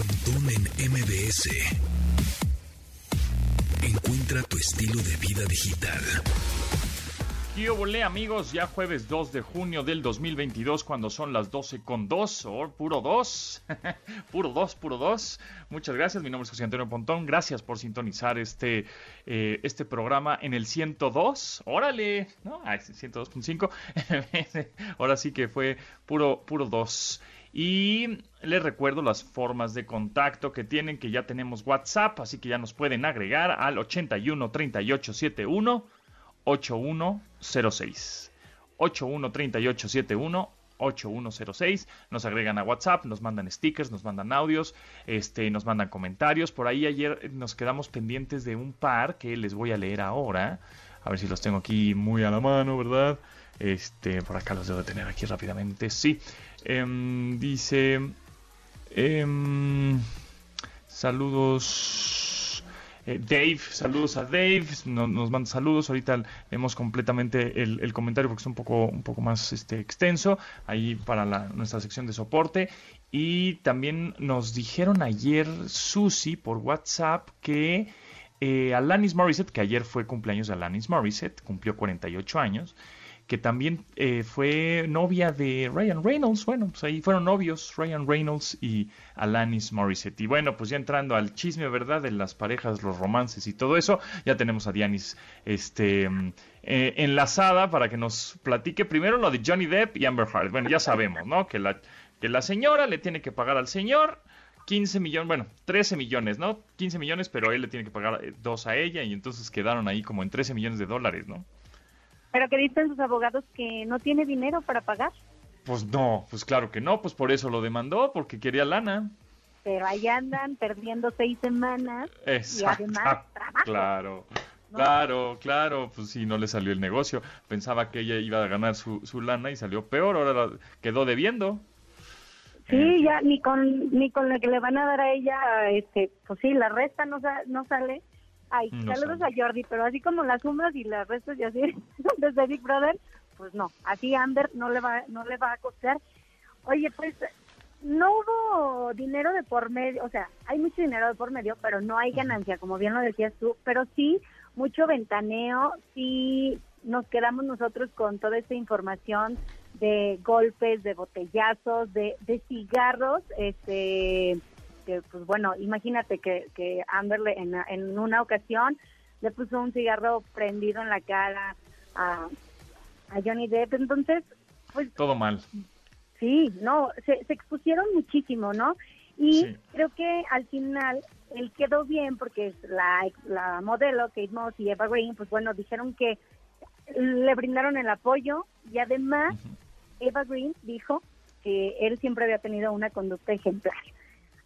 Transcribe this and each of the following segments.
Pontón en MBS. Encuentra tu estilo de vida digital. Yo volé amigos, ya jueves 2 de junio del 2022 cuando son las 12 con 2 o puro 2, puro 2, puro 2. Muchas gracias, mi nombre es José Antonio Pontón, gracias por sintonizar este, eh, este programa en el 102, órale, ¿no? Ah, 102.5, ahora sí que fue puro, puro 2. Y les recuerdo las formas de contacto que tienen, que ya tenemos WhatsApp, así que ya nos pueden agregar al 81 38 71 8106. 813871 8106. Nos agregan a WhatsApp, nos mandan stickers, nos mandan audios, este, nos mandan comentarios. Por ahí ayer nos quedamos pendientes de un par que les voy a leer ahora. A ver si los tengo aquí muy a la mano, ¿verdad? Este, por acá los debo tener aquí rápidamente. Sí. Em, dice. Em, saludos. Eh, Dave, saludos a Dave, nos, manda saludos, ahorita vemos completamente el, comentario porque es un poco, un poco más este, extenso, ahí para nuestra sección de soporte. Y también nos dijeron ayer, Susi, por WhatsApp, que eh, Alanis Morissette, que ayer fue cumpleaños de Alanis Morissette, cumplió 48 años, que también eh, fue novia de Ryan Reynolds. Bueno, pues ahí fueron novios Ryan Reynolds y Alanis Morissette. Y bueno, pues ya entrando al chisme, ¿verdad? De las parejas, los romances y todo eso, ya tenemos a Dianis este, eh, enlazada para que nos platique primero lo de Johnny Depp y Amber Heard. Bueno, ya sabemos, ¿no? Que la, que la señora le tiene que pagar al señor. 15 millones, bueno, 13 millones, ¿no? 15 millones, pero él le tiene que pagar eh, dos a ella y entonces quedaron ahí como en 13 millones de dólares, ¿no? Pero que dicen sus abogados que no tiene dinero para pagar. Pues no, pues claro que no, pues por eso lo demandó, porque quería lana. Pero ahí andan perdiendo seis semanas y además trabajo. Claro. Claro, claro, pues sí, no le salió el negocio. Pensaba que ella iba a ganar su, su lana y salió peor, ahora quedó debiendo. Sí, ya ni con ni con lo que le van a dar a ella, este, pues sí, la resta no, no sale Ay, saludos a Jordi, pero así como las sumas y las restas y así desde Big Brother, pues no, así Amber no le va no le va a costar. Oye, pues no hubo dinero de por medio, o sea, hay mucho dinero de por medio, pero no hay ganancia, como bien lo decías tú, pero sí mucho ventaneo, sí nos quedamos nosotros con toda esta información de golpes, de botellazos, de, de cigarros, este pues bueno, imagínate que, que Amber en, en una ocasión le puso un cigarro prendido en la cara a, a Johnny Depp, entonces, pues... Todo mal. Sí, no, se, se expusieron muchísimo, ¿no? Y creo que al final él quedó bien porque la, la modelo Kate Moss y Eva Green, pues bueno, dijeron que le brindaron el apoyo y además Eva Green dijo que él siempre había tenido una conducta ejemplar.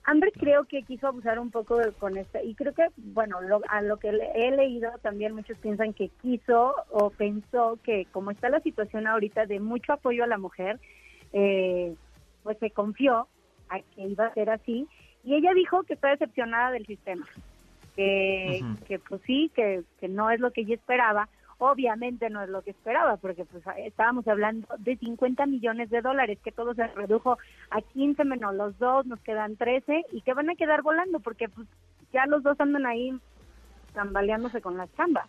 Amber creo que quiso abusar un poco con esto y creo que, bueno, a lo que he leído también muchos piensan que quiso o pensó que como está la situación ahorita de mucho apoyo a la mujer, eh, pues se confió a que iba a ser así y ella dijo que está decepcionada del sistema, que, que pues sí, que, que no es lo que ella esperaba, obviamente no es lo que esperaba, porque pues estábamos hablando de 50 millones de dólares, que todo se redujo a 15 menos los dos, nos quedan 13 y que van a quedar volando, porque pues ya los dos andan ahí tambaleándose con las chambas.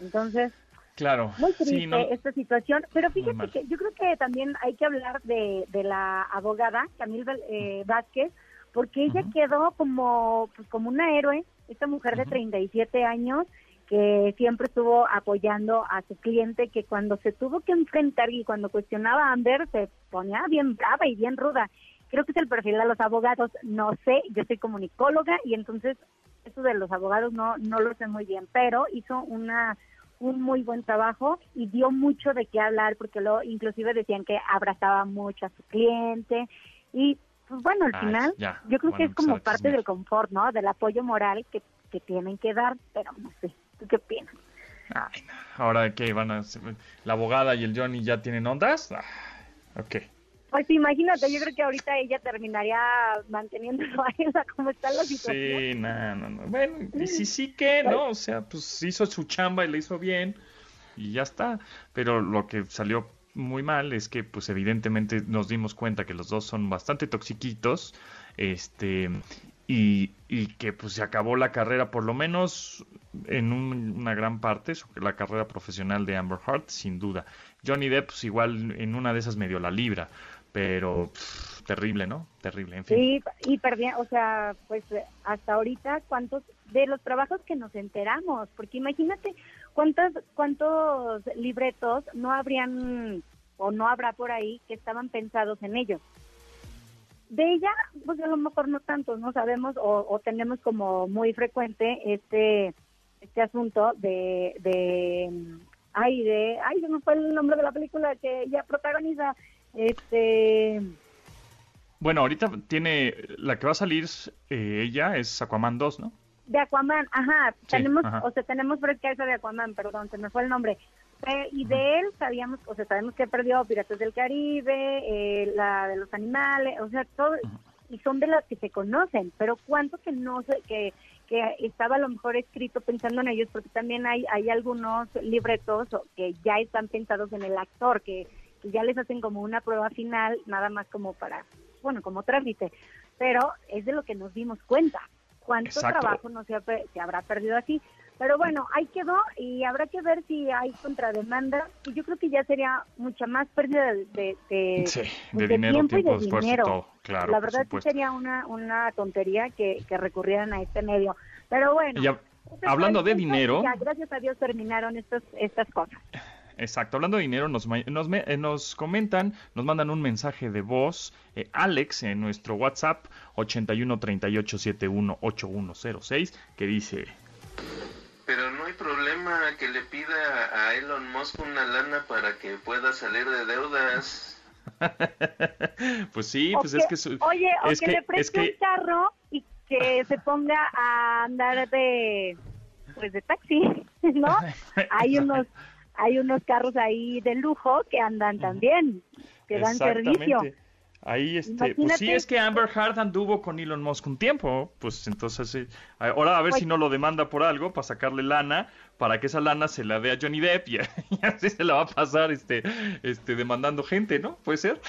Entonces, claro, muy triste esta situación, pero fíjate que yo creo que también hay que hablar de, de la abogada Camil eh, Vázquez, porque ella quedó como pues como una héroe, esta mujer de 37 años que siempre estuvo apoyando a su cliente, que cuando se tuvo que enfrentar y cuando cuestionaba a Amber se ponía bien brava y bien ruda. Creo que es el perfil de los abogados, no sé, yo soy comunicóloga y entonces eso de los abogados no no lo sé muy bien, pero hizo una un muy buen trabajo y dio mucho de qué hablar porque lo inclusive decían que abrazaba mucho a su cliente y pues bueno, al final yo creo que es como parte del confort, ¿no? Del apoyo moral que, que tienen que dar, pero no sé? Ahora que van a la abogada y el Johnny ya tienen ondas. Ah, ok. Pues imagínate, yo creo que ahorita ella terminaría manteniéndolo a ella como está la situación. Sí, no, no, no. Bueno, y sí, sí que, ¿no? O sea, pues hizo su chamba y le hizo bien y ya está. Pero lo que salió muy mal es que, pues evidentemente nos dimos cuenta que los dos son bastante toxiquitos este y, que pues se acabó la carrera por lo menos en una gran parte la carrera profesional de Amber Heard sin duda. Johnny Depp pues, igual en una de esas medio la libra pero terrible no terrible en fin. Sí y perdí o sea pues hasta ahorita cuántos de los trabajos que nos enteramos porque imagínate cuántos cuántos libretos no habrían o no habrá por ahí que estaban pensados en ellos de ella, pues a lo mejor no tanto, no sabemos o, tenemos como muy frecuente este este asunto de, de ay de ay se me fue el nombre de la película que ella protagoniza este bueno ahorita tiene la que va a salir eh, ella es Aquaman 2 no de Aquaman ajá tenemos o sea tenemos fresca esa de Aquaman perdón se me fue el nombre y de él sabíamos, o sea, sabemos que perdió Piratas del Caribe, eh, la de los animales, o sea, todo, y son de las que se conocen, pero cuánto que no sé, que, que estaba a lo mejor escrito pensando en ellos, porque también hay, hay algunos libretos que ya están pensados en el actor, que, ya les hacen como una prueba final, nada más como para, bueno, como trámite, pero es de lo que nos dimos cuenta. ¿Cuánto trabajo no se, se habrá perdido así? Pero bueno, ahí quedó y habrá que ver si hay contrademanda. Y yo creo que ya sería mucha más pérdida de, de, de, dinero, tiempo, y de dinero. Claro, La verdad que sería una, una tontería que, que recurrieran a este medio. Pero bueno. hablando de dinero. gracias a Dios terminaron estos, estas cosas. Exacto, hablando de dinero, nos, nos, eh, nos, comentan, nos mandan un mensaje de voz, eh, Alex, en nuestro WhatsApp 81 38 71 8106, que dice: pero no hay problema que le pida a Elon Musk una lana para que pueda salir de deudas. pues sí, pues es que... oye, o que, le preste un carro y que se ponga a andar de... Pues de taxi, ¿no? hay unos hay unos carros ahí de lujo que andan también, que dan servicio. Ahí, este, pues sí, es que Amber Heard anduvo con Elon Musk un tiempo, pues entonces, eh, ahora a ver si no lo demanda por algo para sacarle lana, para que esa lana se la dé a Johnny Depp y, así se la va a pasar, este, este, demandando gente, ¿no? ¿Puede ser?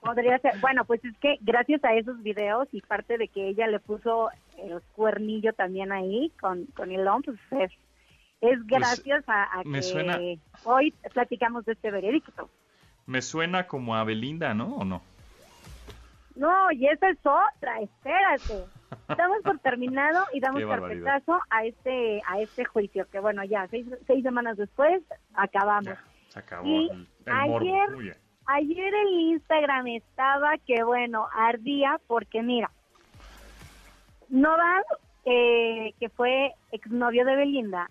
Podría ser. Bueno, pues es que gracias a esos videos y parte de que ella le puso el cuernillo también ahí con, con Elon, pues es, es pues, gracias a, que hoy platicamos de este veredicto. Me suena como a Belinda, ¿no? ¿O no? No, y esa es otra, espérate. Estamos por terminado y damos carpetazo a este a este juicio, que bueno, ya seis, seis semanas después acabamos. se acabó y ayer, ayer el Instagram estaba que bueno, ardía porque mira, Nodal, eh, que fue exnovio de Belinda,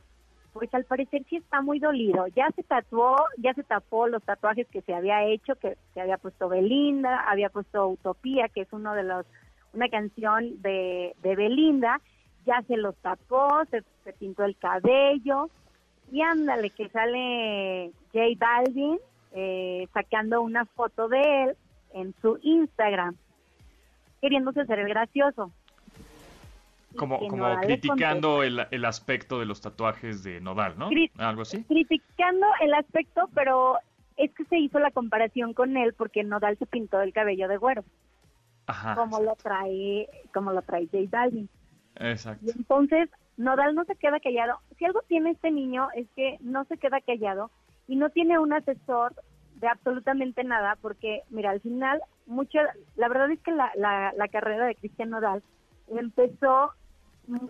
pues al parecer sí está muy dolido. Ya se tatuó, ya se tapó los tatuajes que se había hecho, que se había puesto Belinda, había puesto Utopía, que es uno de los, una canción de, de Belinda, ya se los tapó, se, pintó el cabello, y ándale, que sale J Balvin eh, sacando una foto de él en su Instagram, queriéndose ser el gracioso como, como criticando el, el, aspecto de los tatuajes de Nodal, ¿no? Algo así. Criticando el aspecto, pero es que se hizo la comparación con él porque Nodal se pintó el cabello de güero. Ajá. Como lo trae, como lo trae J Balvin. Exacto. Y entonces, Nodal no se queda callado. Si algo tiene este niño es que no se queda callado y no tiene un asesor de absolutamente nada porque, mira, al final, mucho, la verdad es que la, la, la carrera de Cristian Nodal empezó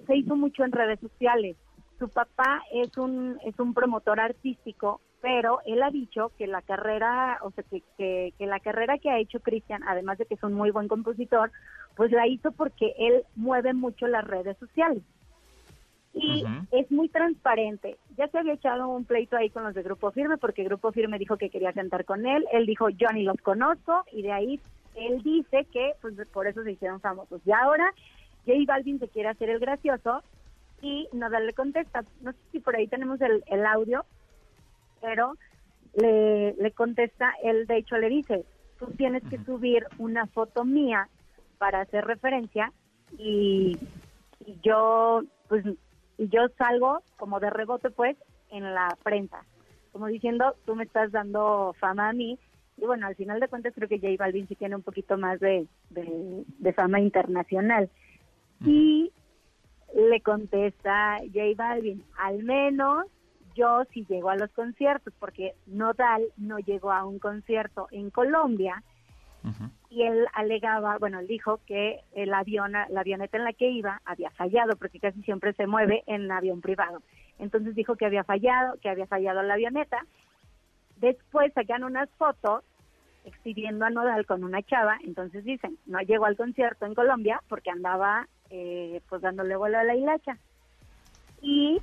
se hizo mucho en redes sociales. Su papá es un, es un promotor artístico, pero él ha dicho que la carrera, o sea, que, que, la carrera que ha hecho Cristian, además de que es un muy buen compositor, pues la hizo porque él mueve mucho las redes sociales. Y es muy transparente. Ya se había echado un pleito ahí con los de Grupo Firme, porque Grupo Firme dijo que quería sentar con él. Él dijo, yo ni los conozco, y de ahí él dice que pues por eso se hicieron famosos. Y ahora J Balvin se quiere hacer el gracioso y no darle contesta. No sé si por ahí tenemos el, el audio, pero le, le contesta, él de hecho le dice, tú tienes que subir una foto mía para hacer referencia y, yo pues y yo salgo como de rebote pues en la prensa como diciendo tú me estás dando fama a mí Y bueno, al final de cuentas creo que J Balvin sí tiene un poquito más de, de, fama internacional. Y le contesta J Balvin, al menos yo sí llego a los conciertos, porque Nodal no llegó a un concierto en Colombia y él alegaba, bueno, él dijo que el avión, la avioneta en la que iba había fallado, porque casi siempre se mueve en avión privado. Entonces dijo que había fallado, que había fallado la avioneta. Después sacan unas fotos exhibiendo a Nodal con una chava, entonces dicen, no llegó al concierto en Colombia porque andaba eh, pues dándole vuelo a la hilacha. Y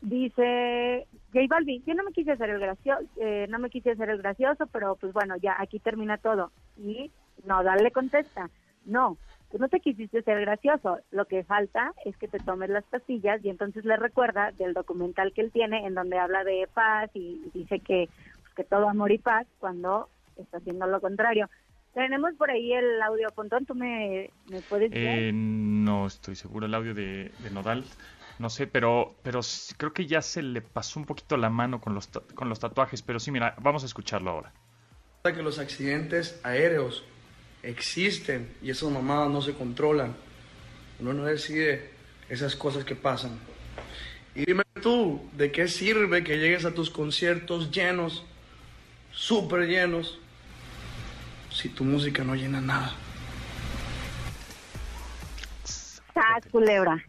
dice J Balvin, yo no me quise hacer el gracioso, eh, no me quise hacer el gracioso, pero pues bueno, ya aquí termina todo. Y Nodal le contesta, no, tú no te quisiste ser gracioso, lo que falta es que te tomes las pastillas y entonces le recuerda del documental que él tiene en donde habla de paz y dice que, pues, que todo amor y paz cuando está haciendo lo contrario. Tenemos por ahí el audio, Pontón, ¿tú me, puedes? Eh, no estoy seguro el audio de, Nodal, no sé, pero, pero creo que ya se le pasó un poquito la mano con los, con los tatuajes, pero sí, mira, vamos a escucharlo ahora. Que los accidentes aéreos existen y esas mamadas no se controlan. Uno no decide esas cosas que pasan. Y dime tú, ¿de qué sirve que llegues a tus conciertos llenos, súper llenos, si tu música no llena nada? Ah, culebra.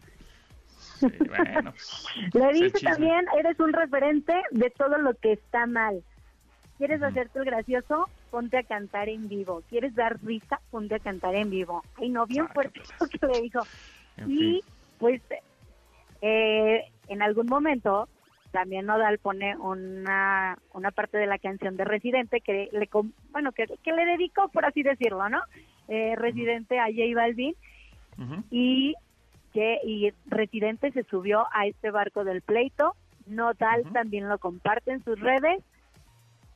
bueno. Le dice también, eres un referente de todo lo que está mal. ¿Quieres hacerte el gracioso? Ponte a cantar en vivo. ¿Quieres dar risa? Ponte a cantar en vivo. Ay, no, bien fuerte lo que le dijo. y pues eh, en algún momento también Nodal pone una, una parte de la canción de Residente que le bueno que, que le dedicó por así decirlo no eh, Residente a J Balvin. Y que y Residente se subió a este barco del pleito. Nodal también lo comparte en sus redes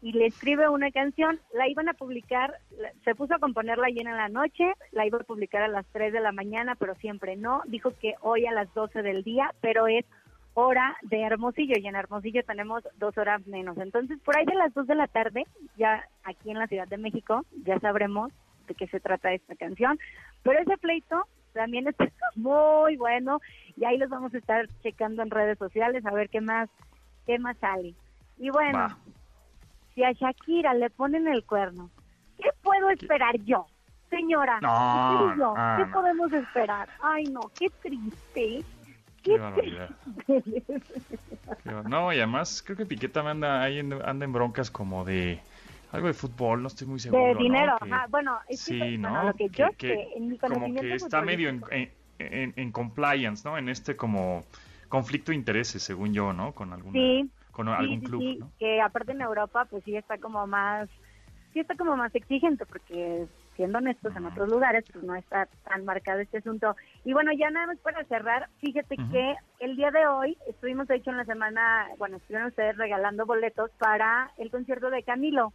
y le escribe una canción, la iban a publicar, se puso a componerla ayer en la noche, la iba a publicar a las 3 de la mañana, pero siempre no, dijo que hoy a las 12 del día, pero es hora de Hermosillo y en Hermosillo tenemos dos horas menos. Entonces, por ahí de las 2 de la tarde, ya aquí en la Ciudad de México, ya sabremos de qué se trata esta canción, pero ese pleito también está muy bueno y ahí los vamos a estar checando en redes sociales a ver qué más qué más sale. Y bueno, si a Shakira le ponen el cuerno, ¿qué puedo esperar yo? Señora, ¿qué, podemos esperar? Ay, no, qué triste. Qué, no, y además creo que Piqueta anda ahí anda en broncas como de algo de fútbol, no estoy muy seguro. De dinero, bueno, es sí, ¿no? lo que, yo como que está medio en, en, compliance, ¿no? En este como conflicto de intereses, según yo, ¿no? Con alguna... Sí con algún club. Sí, que aparte en Europa pues sí está como más, sí está como más exigente porque siendo honestos en otros lugares pues no está tan marcado este asunto. Y bueno, ya nada más para cerrar, fíjate que el día de hoy estuvimos de hecho en la semana, bueno, estuvieron ustedes regalando boletos para el concierto de Camilo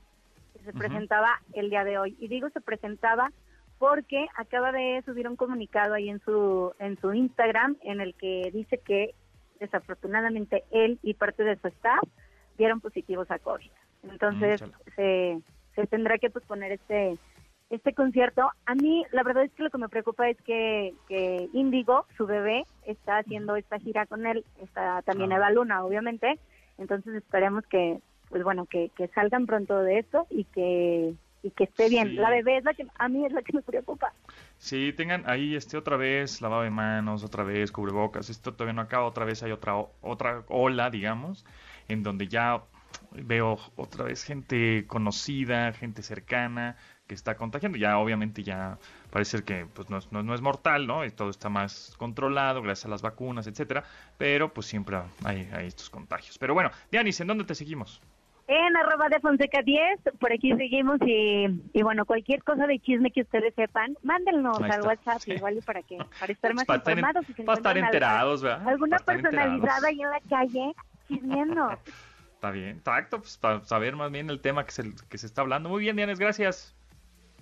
que se presentaba el día de hoy. Y digo se presentaba porque acaba de subir un comunicado ahí en su en su Instagram en el que dice que desafortunadamente él y parte de su staff dieron positivos a COVID. Entonces se, se tendrá que posponer este este concierto. A mí la verdad es que lo que me preocupa es que, que Índigo, su bebé, está haciendo esta gira con él, está también Eva Luna, obviamente. Entonces esperemos que, pues bueno, que, que salgan pronto de esto y que y que esté bien. La bebé es la que a mí es la que me preocupa. Sí, tengan ahí este otra vez lavado de manos, otra vez cubrebocas. Esto todavía no acaba, otra vez hay otra otra ola, digamos, en donde ya veo otra vez gente conocida, gente cercana que está contagiando. Ya obviamente ya parece que pues no, no, es mortal, ¿no? Y todo está más controlado gracias a las vacunas, etcétera, pero pues siempre hay, hay estos contagios. Pero bueno, Dianis, ¿en dónde te seguimos? En arroba de Fonseca 10, por aquí seguimos y, y, bueno, cualquier cosa de chisme que ustedes sepan, mándennos al WhatsApp igual para que para estar más informados. para estar enterados, ¿verdad? Alguna personalizada ahí en la calle chismeando. está bien, exacto, pues para saber más bien el tema que se, que se está hablando. Muy bien, Dianes, gracias.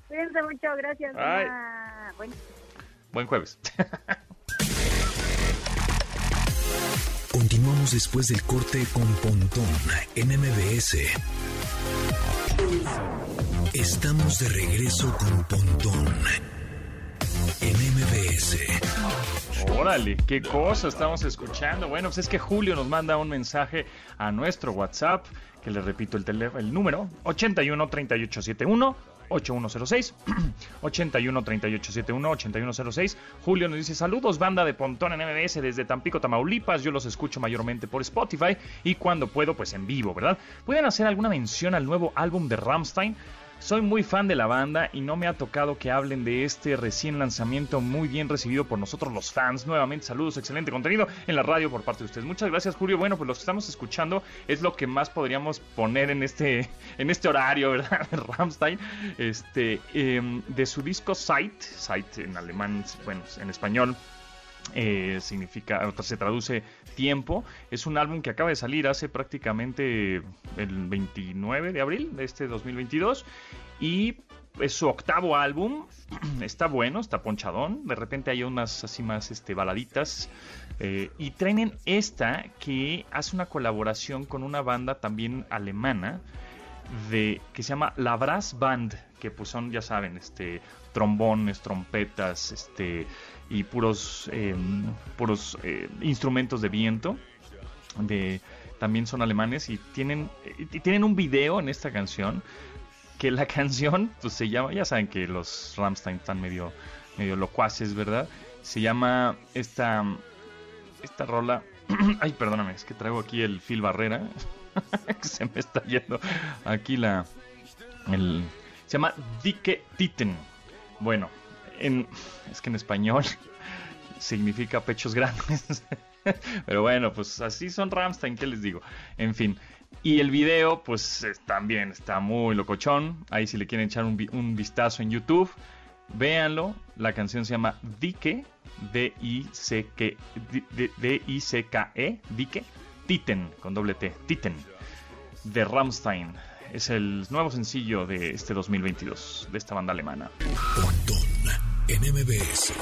Cuídense mucho, gracias. Buen... Buen jueves. Continuamos después del corte con Pontón en MBS. Estamos de regreso con Pontón en MBS. Órale, qué cosa estamos escuchando. Bueno, pues es que Julio nos manda un mensaje a nuestro WhatsApp, que le repito el, el número, 81 3871 8106 81 3871 8106 Julio nos dice saludos banda de Pontón en MBS desde Tampico, Tamaulipas yo los escucho mayormente por Spotify y cuando puedo pues en vivo, ¿verdad? ¿Pueden hacer alguna mención al nuevo álbum de Ramstein? Soy muy fan de la banda y no me ha tocado que hablen de este recién lanzamiento muy bien recibido por nosotros los fans. Nuevamente saludos, excelente contenido en la radio por parte de ustedes. Muchas gracias Julio. Bueno, pues lo que estamos escuchando es lo que más podríamos poner en este, en este horario, ¿verdad? De Rammstein. Este, em, de su disco Sight, Sight en alemán, bueno, en español eh, significa, se traduce tiempo. Es un álbum que acaba de salir hace prácticamente el 29 de abril de este 2022 y es su octavo álbum. Está bueno, está ponchadón. De repente hay unas así más este, baladitas. Eh, y traen esta que hace una colaboración con una banda también alemana de que se llama La Brass Band, que pues son, ya saben, este trombones, trompetas, este y puros, em, puros eh, instrumentos de viento. De, también son alemanes y tienen, tienen un video en esta canción que la canción pues se llama, ya saben que los Ramstein están medio, medio locuaces, ¿verdad? Se llama esta, esta rola, ay perdóname, es que traigo aquí el fil barrera, se me está yendo aquí la, el, se llama Dike Titten. Bueno, es que en español significa pechos grandes. Pero bueno, pues así son Ramstein, ¿qué les digo? En fin. Y el video, pues también está muy locochón. Ahí si le quieren echar un, vistazo en YouTube, véanlo. La canción se llama Dike, D-I-C-K-E, Dike, Titen, con doble T, Titen, de Ramstein. Es el nuevo sencillo de este 2022, de esta banda alemana en MBS.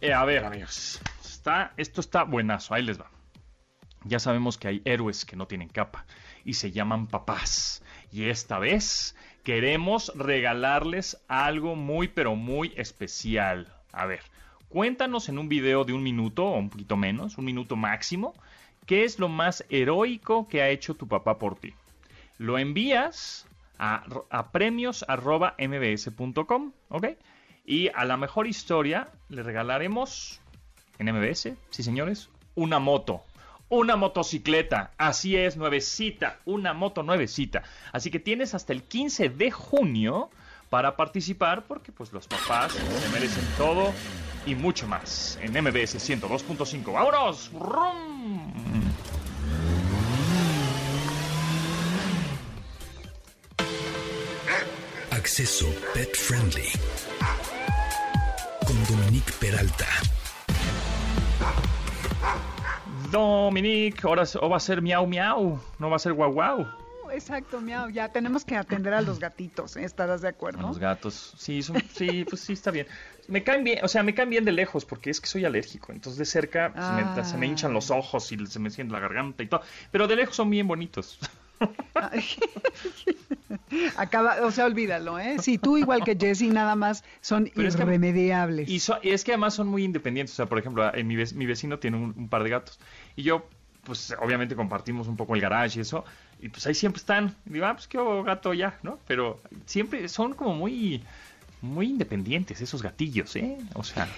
Eh, a ver, amigos, está, esto está buenazo, ahí les va. Ya sabemos que hay héroes que no tienen capa y se llaman papás. Y esta vez queremos regalarles algo muy, pero muy especial. A ver, cuéntanos en un video de un minuto o un poquito menos, un minuto máximo, qué es lo más heroico que ha hecho tu papá por ti. Lo envías a, premios.mbs.com, ¿ok? Y a la mejor historia le regalaremos en MBS, sí señores, una moto. Una motocicleta, así es, nuevecita, una moto nuevecita. Así que tienes hasta el 15 de junio para participar porque pues los papás se merecen todo y mucho más en MBS 102.5. ¡Vámonos! Acceso Pet Friendly. Con Dominique Peralta. Dominique, ahora va a ser miau miau, no va a ser guau guau. Exacto, miau. Ya tenemos que atender a los gatitos, ¿eh? ¿estarás de acuerdo? A los gatos, sí, sí, pues sí, está bien. Me caen bien, o sea, me caen bien de lejos porque es que soy alérgico. Entonces de cerca pues, se, me, hinchan los ah. ojos y se me siente la garganta y todo. Pero de lejos son bien bonitos. Acaba, o sea, olvídalo, ¿eh? Sí, tú igual que Jesse, nada más son irremediables. y, es que además son muy independientes. O sea, por ejemplo, en mi, mi vecino tiene un, par de gatos. Y yo, pues obviamente compartimos un poco el garage y eso. Y pues ahí siempre están. Y digo, ah, pues qué gato ya, ¿no? Pero siempre son como muy, muy independientes esos gatillos, ¿eh? O sea.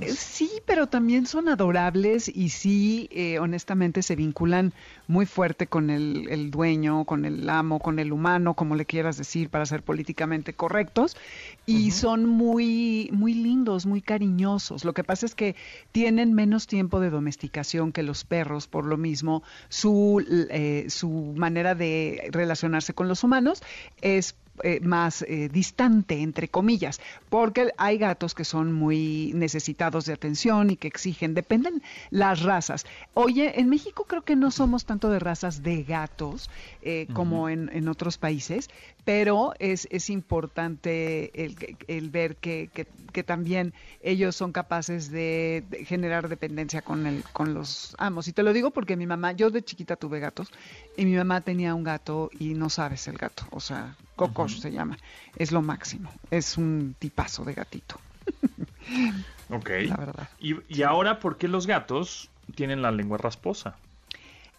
Eh, sí, pero también son adorables y sí, eh, honestamente, se vinculan muy fuerte con el, dueño, con el amo, con el humano, como le quieras decir, para ser políticamente correctos. Y son muy, muy lindos, muy cariñosos. Lo que pasa es que tienen menos tiempo de domesticación que los perros, por lo mismo, su, eh, su manera de relacionarse con los humanos es eh, más eh, distante, entre comillas, porque hay gatos que son muy necesitados de atención y que exigen, dependen las razas. Oye, en México creo que no somos tanto de razas de gatos eh, como en, en, otros países, pero es, es importante el, el ver que, que, que, también ellos son capaces de, de, generar dependencia con, el, con los amos. Y te lo digo porque mi mamá, yo de chiquita tuve gatos y mi mamá tenía un gato y no sabes el gato, o sea, Cocosh uh -huh. se llama, es lo máximo, es un tipazo de gatito. ok. La verdad. Y, y ahora, ¿por qué los gatos tienen la lengua rasposa?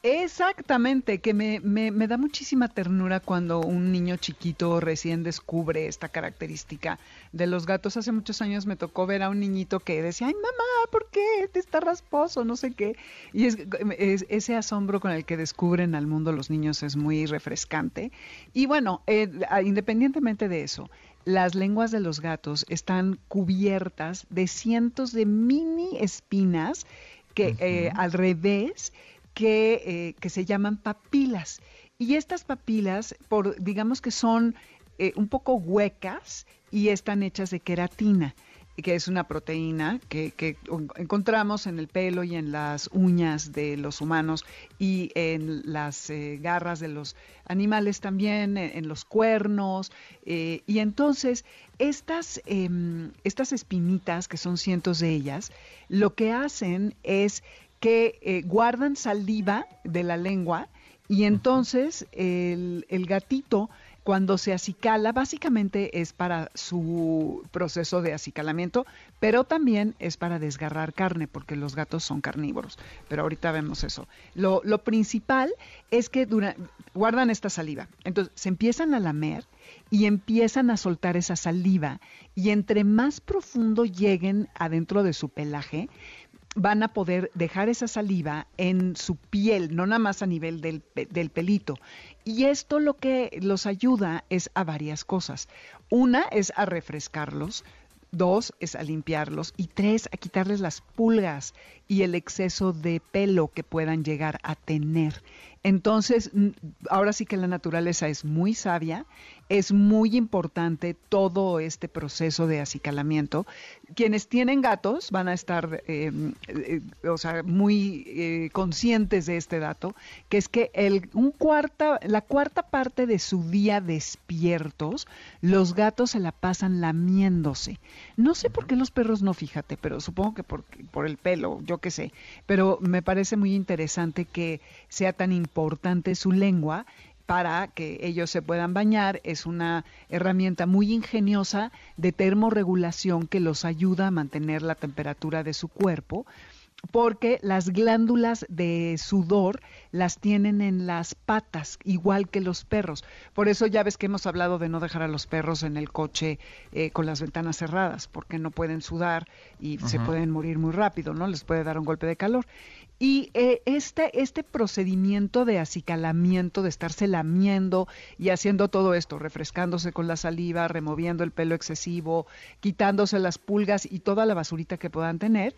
Exactamente, que me, me, me, da muchísima ternura cuando un niño chiquito recién descubre esta característica de los gatos. Hace muchos años me tocó ver a un niñito que decía, ay mamá, ¿por qué te está rasposo? No sé qué. Y es, es, ese asombro con el que descubren al mundo los niños es muy refrescante. Y bueno, eh, independientemente de eso, las lenguas de los gatos están cubiertas de cientos de mini espinas que uh -huh. eh, al revés que, eh, que, se llaman papilas. Y estas papilas, por, digamos que son eh, un poco huecas y están hechas de queratina, que es una proteína que, que, encontramos en el pelo y en las uñas de los humanos y en las eh, garras de los animales también, en, en los cuernos. y entonces, estas, estas espinitas, que son cientos de ellas, lo que hacen es que eh, guardan saliva de la lengua y entonces el, el, gatito cuando se acicala básicamente es para su proceso de acicalamiento, pero también es para desgarrar carne porque los gatos son carnívoros. Pero ahorita vemos eso. Lo, lo principal es que dura, guardan esta saliva, entonces se empiezan a lamer y empiezan a soltar esa saliva y entre más profundo lleguen adentro de su pelaje, van a poder dejar esa saliva en su piel, no nada más a nivel del, del, pelito. Y esto lo que los ayuda es a varias cosas. Una es a refrescarlos, dos es a limpiarlos y tres a quitarles las pulgas y el exceso de pelo que puedan llegar a tener. Entonces, ahora sí que la naturaleza es muy sabia, es muy importante todo este proceso de acicalamiento. Quienes tienen gatos van a estar, eh, eh, o sea, muy eh, conscientes de este dato, que es que el, un cuarta, la cuarta parte de su día despiertos, los gatos se la pasan lamiéndose. No sé por qué los perros no, fíjate, pero supongo que por, por el pelo, yo qué sé. Pero me parece muy interesante que sea tan importante importante su lengua para que ellos se puedan bañar. Es una herramienta muy ingeniosa de termorregulación que los ayuda a mantener la temperatura de su cuerpo porque las glándulas de sudor las tienen en las patas, igual que los perros. Por eso ya ves que hemos hablado de no dejar a los perros en el coche eh, con las ventanas cerradas, porque no pueden sudar y uh -huh. se pueden morir muy rápido, ¿no? Les puede dar un golpe de calor. Y eh, este, este procedimiento de acicalamiento, de estarse lamiendo y haciendo todo esto, refrescándose con la saliva, removiendo el pelo excesivo, quitándose las pulgas y toda la basurita que puedan tener,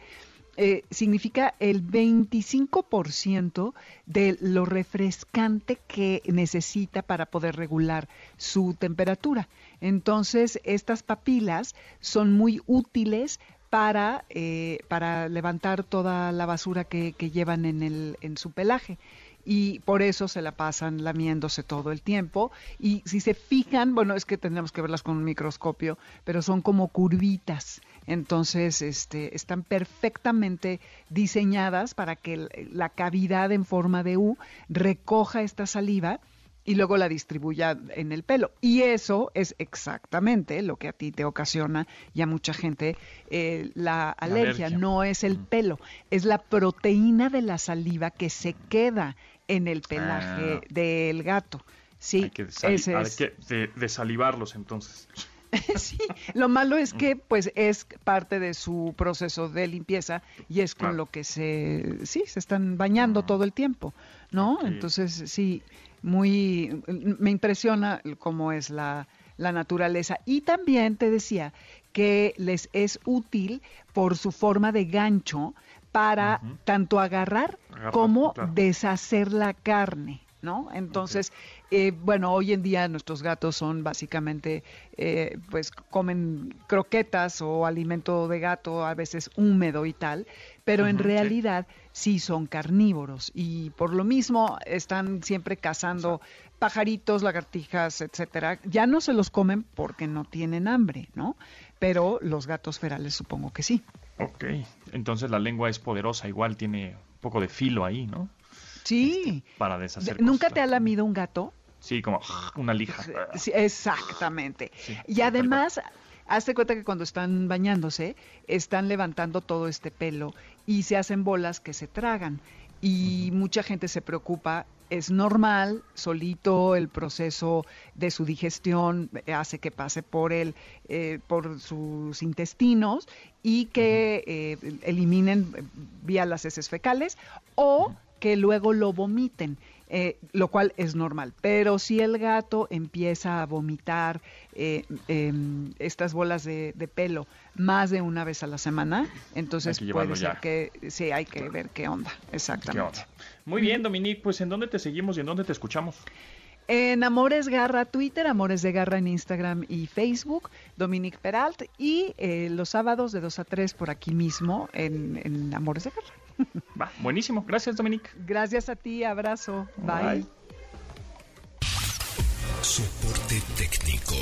eh, significa el 25% de lo refrescante que necesita para poder regular su temperatura. Entonces, estas papilas son muy útiles para, eh, para levantar toda la basura que, que llevan en, el, en su pelaje y por eso se la pasan lamiéndose todo el tiempo. Y si se fijan, bueno, es que tendremos que verlas con un microscopio, pero son como curvitas. Entonces, este, están perfectamente diseñadas para que la cavidad en forma de U recoja esta saliva y luego la distribuya en el pelo. Y eso es exactamente lo que a ti te ocasiona y a mucha gente eh, la, alergia. alergia. No es el pelo, es la proteína de la saliva que se queda en el pelaje ah. del gato. Sí, hay que, desali hay que desalivarlos entonces. sí, lo malo es que pues es parte de su proceso de limpieza y es con lo que se sí, se están bañando -huh. todo el tiempo, ¿no? Okay. Entonces, sí, muy me impresiona cómo es la la naturaleza y también te decía que les es útil por su forma de gancho para uh -huh. tanto agarrar, agarrar como claro. deshacer la carne. ¿No? Entonces, eh, bueno, hoy en día nuestros gatos son básicamente, eh, pues comen croquetas o alimento de gato, a veces húmedo y tal, pero en realidad sí. son carnívoros y por lo mismo están siempre cazando pajaritos, lagartijas, etcétera. Ya no se los comen porque no tienen hambre, ¿no? Pero los gatos ferales supongo que sí. Ok, entonces la lengua es poderosa, igual tiene un poco de filo ahí, ¿no? Sí. Este, para deshacer. ¿Nunca te ha lamido un gato? Sí, como una lija. Sí, exactamente. y además, hazte cuenta que cuando están bañándose, están levantando todo este pelo y se hacen bolas que se tragan. Y mucha gente se preocupa es normal, solito el proceso de su digestión hace que pase por el, eh, por sus intestinos y que eh, eliminen vía las heces fecales o que luego lo vomiten. Eh, lo cual es normal. Pero si el gato empieza a vomitar eh, em, estas bolas de, pelo más de una vez a la semana, entonces puede ser que sí, hay que ver qué onda. Exactamente. Muy bien, Dominique, pues ¿en dónde te seguimos y en dónde te escuchamos? En Amores Garra Twitter, Amores de Garra en Instagram y Facebook, Dominique Peralt, y eh, los sábados de 2 a 3 por aquí mismo en, Amores de Garra. Va, buenísimo. Gracias, Dominique. Gracias a ti, abrazo. Bye. Soporte técnico.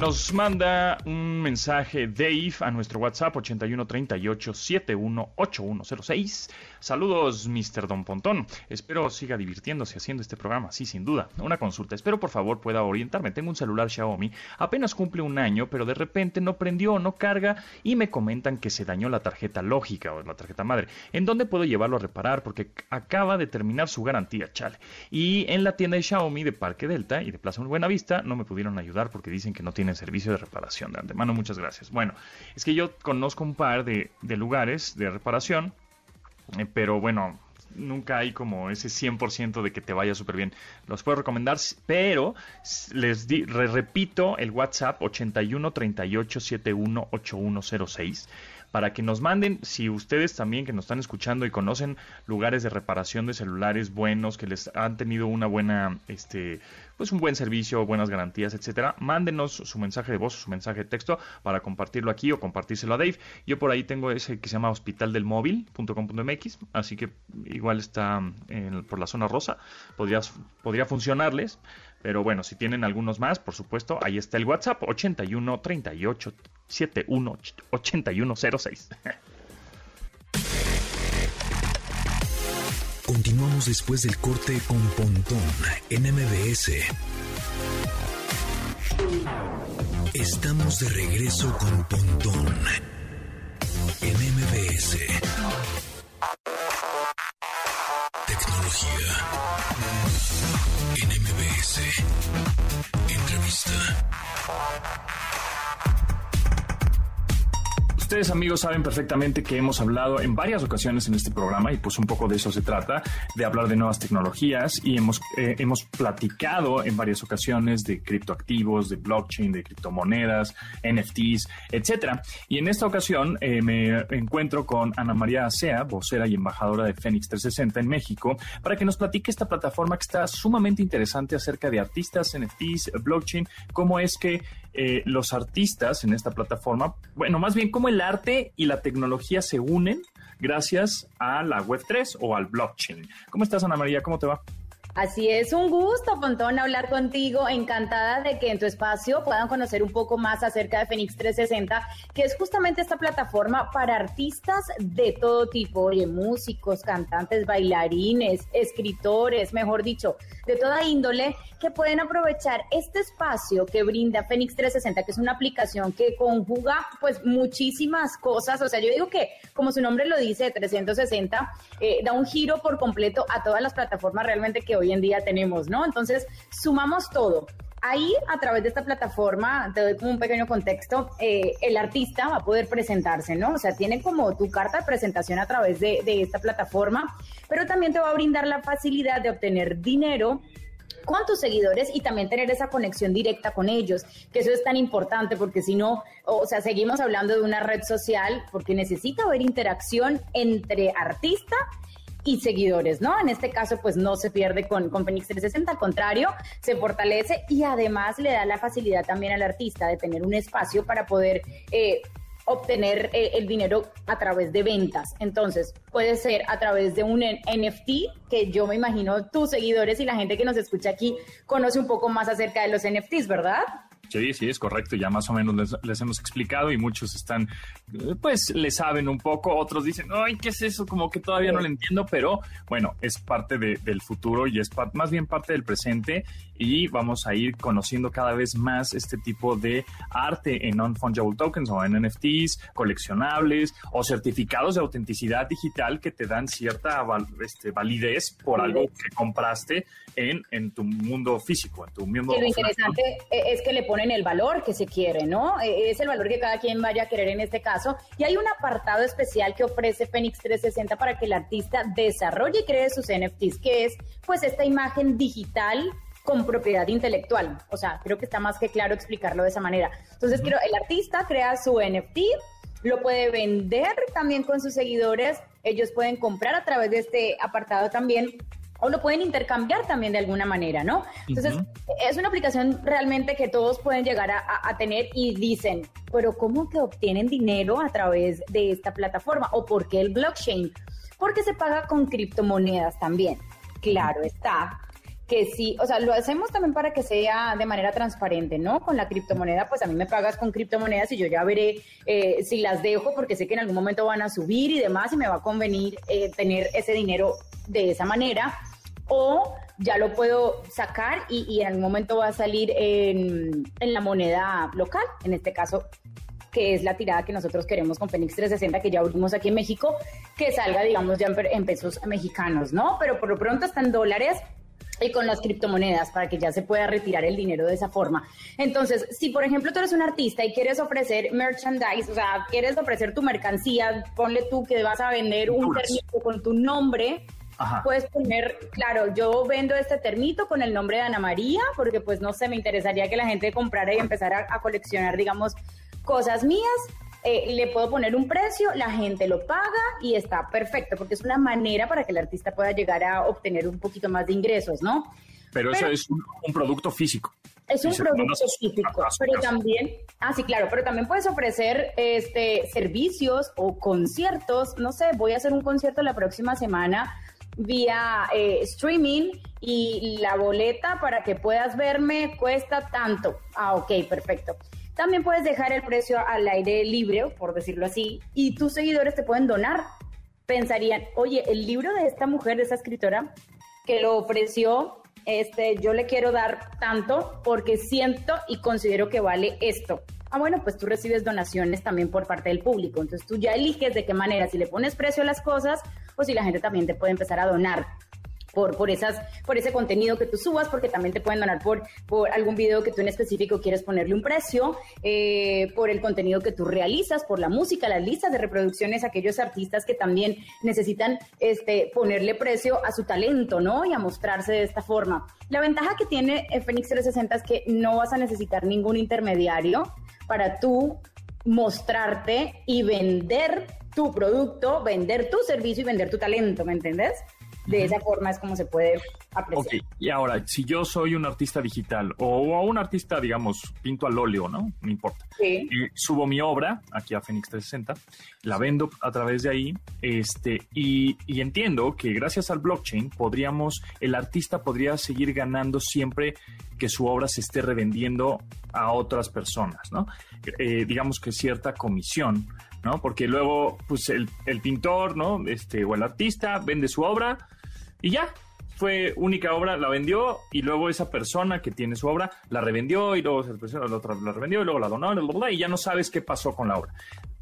Nos manda un mensaje Dave a nuestro WhatsApp 8138718106. Saludos, Mr. Don Pontón. Espero siga divirtiéndose haciendo este programa, sí, sin duda. Una consulta. Espero por favor pueda orientarme. Tengo un celular Xiaomi, apenas cumple un año, pero de repente no prendió, no carga y me comentan que se dañó la tarjeta lógica o la tarjeta madre. ¿En dónde puedo llevarlo a reparar? Porque acaba de terminar su garantía, chale. Y en la tienda de Xiaomi de Parque Delta y de Plaza Buenavista no me pudieron ayudar porque dicen que no tiene servicio de reparación. De antemano, muchas gracias. Bueno, es que yo conozco un par de, lugares de reparación, eh, pero bueno, nunca hay como ese 100% de que te vaya súper bien. Los puedo recomendar, pero les repito el WhatsApp 81 38 71 8106 para que nos manden, si ustedes también que nos están escuchando y conocen lugares de reparación de celulares buenos, que les han tenido una buena, este, pues un buen servicio, buenas garantías, etcétera, mándenos su mensaje de voz, su mensaje de texto para compartirlo aquí o compartírselo a Dave. Yo por ahí tengo ese que se llama hospitaldelmóvil.com.mx, así que igual está por la zona rosa, podría, podría funcionarles. Pero bueno, si tienen algunos más, por supuesto, ahí está el WhatsApp 81 38 71 8106. Continuamos después del corte con Pontón en MBS. Estamos de regreso con Pontón en MBS. Tecnología en MBS. Entrevista. Ustedes amigos saben perfectamente que hemos hablado en varias ocasiones en este programa y pues un poco de eso se trata, de hablar de nuevas tecnologías y hemos, eh, hemos platicado en varias ocasiones de criptoactivos, de blockchain, de criptomonedas, NFTs, etcétera. Y en esta ocasión eh, me encuentro con Ana María Acea, vocera y embajadora de Fénix 360 en México, para que nos platique esta plataforma que está sumamente interesante acerca de artistas, NFTs, blockchain, cómo es que eh, los artistas en esta plataforma, bueno, más bien cómo el arte y la tecnología se unen gracias a la Web3 o al blockchain. ¿Cómo estás, Ana María? ¿Cómo te va? Así es, un gusto, Pontón, hablar contigo. Encantada de que en tu espacio puedan conocer un poco más acerca de Fénix 360, que es justamente esta plataforma para artistas de todo tipo, de músicos, cantantes, bailarines, escritores, mejor dicho, de toda índole, que pueden aprovechar este espacio que brinda Fénix 360, que es una aplicación que conjuga pues muchísimas cosas. O sea, yo digo que, como su nombre lo dice, 360, eh, da un giro por completo a todas las plataformas realmente que hoy en día tenemos, ¿no? Entonces, sumamos todo. Ahí, a través de esta plataforma, te doy como un pequeño contexto, eh, el artista va a poder presentarse, ¿no? O sea, tiene como tu carta de presentación a través de, de esta plataforma, pero también te va a brindar la facilidad de obtener dinero con tus seguidores y también tener esa conexión directa con ellos, que eso es tan importante porque si no, o sea, seguimos hablando de una red social porque necesita haber interacción entre artista y seguidores, ¿no? En este caso, pues no se pierde con, con Phoenix 360, al contrario, se fortalece y además le da la facilidad también al artista de tener un espacio para poder eh, obtener eh, el dinero a través de ventas. Entonces, puede ser a través de un NFT, que yo me imagino tus seguidores y la gente que nos escucha aquí conoce un poco más acerca de los NFTs, ¿verdad? Sí, sí, es correcto. Ya más o menos les, hemos explicado y muchos están, eh, pues, le saben un poco. Otros dicen, ay, ¿qué es eso? Como que todavía no lo entiendo, pero bueno, es parte del futuro y es más bien parte del presente y vamos a ir conociendo cada vez más este tipo de arte en non-fungible tokens o en NFTs, coleccionables o certificados de autenticidad digital que te dan cierta este, validez por algo que compraste en, en tu mundo físico, en tu mundo. Y lo interesante e, es que le ponen el valor que se quiere, ¿no? E, es el valor que cada quien vaya a querer en este caso. Y hay un apartado especial que ofrece Phoenix 360 para que el artista desarrolle y cree sus NFTs, que es pues esta imagen digital con propiedad intelectual. O sea, creo que está más que claro explicarlo de esa manera. Entonces, el artista crea su NFT, lo puede vender también con sus seguidores, ellos pueden comprar a través de este apartado también o lo pueden intercambiar también de alguna manera, ¿no? Entonces, es una aplicación realmente que todos pueden llegar a, a, tener y dicen, pero ¿cómo que obtienen dinero a través de esta plataforma? ¿O por qué el blockchain? Porque se paga con criptomonedas también. Claro está, que sí, o sea, lo hacemos también para que sea de manera transparente, ¿no? Con la criptomoneda, pues a mí me pagas con criptomonedas y yo ya veré eh, si las dejo porque sé que en algún momento van a subir y demás y me va a convenir eh, tener ese dinero de esa manera o ya lo puedo sacar y, en algún momento va a salir en, en la moneda local, en este caso que es la tirada que nosotros queremos con Fénix 360, que ya abrimos aquí en México, que salga, digamos, ya en, pesos mexicanos, ¿no? Pero por lo pronto está en dólares y con las criptomonedas para que ya se pueda retirar el dinero de esa forma. Entonces, si por ejemplo tú eres un artista y quieres ofrecer merchandise, o sea, quieres ofrecer tu mercancía, ponle tú que vas a vender un termito con tu nombre, puedes poner, claro, yo vendo este termito con el nombre de Ana María, porque pues no sé, me interesaría que la gente comprara y empezara a coleccionar, digamos, cosas mías eh, le puedo poner un precio, la gente lo paga y está perfecto, porque es una manera para que el artista pueda llegar a obtener un poquito más de ingresos, ¿no? Pero, eso es un, producto físico. Es un producto físico, pero también, ah, sí, claro, pero también puedes ofrecer este servicios o conciertos, no sé, voy a hacer un concierto la próxima semana vía eh, streaming y la boleta para que puedas verme cuesta tanto. Ah, ok, perfecto. También puedes dejar el precio al aire libre, por decirlo así, y tus seguidores te pueden donar. Pensarían, oye, el libro de esta mujer, de esta escritora, que lo ofreció, este, yo le quiero dar tanto porque siento y considero que vale esto. Ah, bueno, pues tú recibes donaciones también por parte del público. Entonces tú ya eliges de qué manera, si le pones precio a las cosas o si la gente también te puede empezar a donar por, por, esas, por ese contenido que tú subas, porque también te pueden donar por, por algún video que tú en específico quieres ponerle un precio, eh, por el contenido que tú realizas, por la música, las listas de reproducciones, aquellos artistas que también necesitan este, ponerle precio a su talento, ¿no? Y a mostrarse de esta forma. La ventaja que tiene Phoenix 360 es que no vas a necesitar ningún intermediario para tú mostrarte y vender tu producto, vender tu servicio y vender tu talento, ¿me entiendes? De esa forma es como se puede apreciar. Ok, y ahora, si yo soy un artista digital o un artista, digamos, pinto al óleo, ¿no? No importa. Sí. Y subo mi obra aquí a Phoenix 360, la vendo a través de ahí, este, y, y entiendo que gracias al blockchain podríamos, el artista podría seguir ganando siempre que su obra se esté revendiendo a otras personas, ¿no? Eh, digamos que cierta comisión, ¿no? Porque luego, pues el, el pintor, ¿no? Este, o el artista vende su obra, y ya, fue única obra, la vendió y luego esa persona que tiene su obra la revendió y luego la otra la revendió y luego la donó y ya no sabes qué pasó con la obra.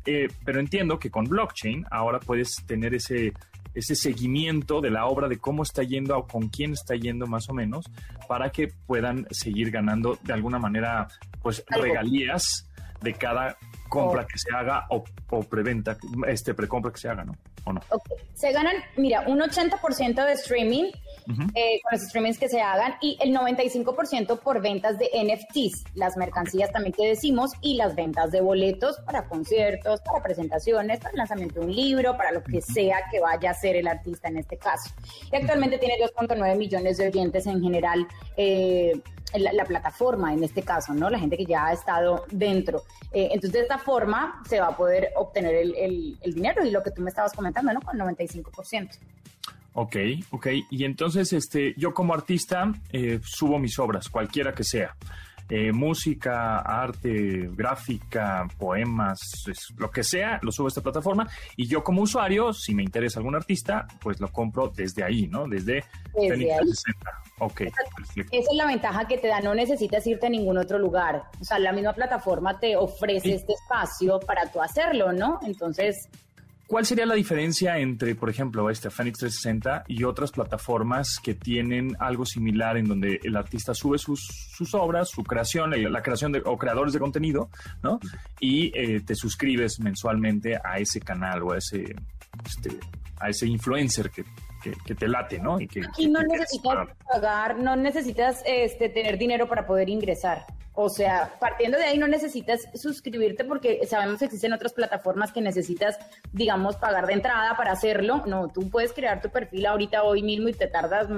Eh, pero entiendo que con blockchain ahora puedes tener ese, ese seguimiento de la obra, de cómo está yendo o con quién está yendo más o menos, para que puedan seguir ganando de alguna manera pues regalías de cada compra que se haga o, preventa, este precompra que se haga, ¿no? ¿O no? Se ganan, mira, un 80% de streaming eh, con los streamings que se hagan y el 95% por ventas de NFTs, las mercancías también que decimos, y las ventas de boletos para conciertos, para presentaciones, para el lanzamiento de un libro, para lo que sea que vaya a ser el artista en este caso. Y actualmente tiene 2.9 millones de oyentes en general. Eh, la, plataforma en este caso, ¿no? La gente que ya ha estado dentro. Eh, entonces, de esta forma se va a poder obtener el, dinero y lo que tú me estabas comentando, ¿no? Con 95%. Ok, ok. Y entonces, este, yo como artista eh, subo mis obras, cualquiera que sea. Eh, música, arte, gráfica, poemas, lo que sea, lo subo a esta plataforma y yo como usuario, si me interesa algún artista, pues lo compro desde ahí, ¿no? Desde, desde ahí. Ok, perfecto. Esa es la ventaja que te da, no necesitas irte a ningún otro lugar. O sea, la misma plataforma te ofrece este espacio para tú hacerlo, ¿no? Entonces, ¿Cuál sería la diferencia entre, por ejemplo, este Phoenix 360 y otras plataformas que tienen algo similar en donde el artista sube sus, sus obras, su creación, la creación de, o creadores de contenido, ¿no? Y eh, te suscribes mensualmente a ese canal o a ese, este, a ese influencer que, que, te late, ¿no? Y que, Aquí no necesitas pagar, no necesitas este, tener dinero para poder ingresar. O sea, partiendo de ahí no necesitas suscribirte porque sabemos que existen otras plataformas que necesitas, digamos, pagar de entrada para hacerlo. No, tú puedes crear tu perfil ahorita hoy mismo y te tardas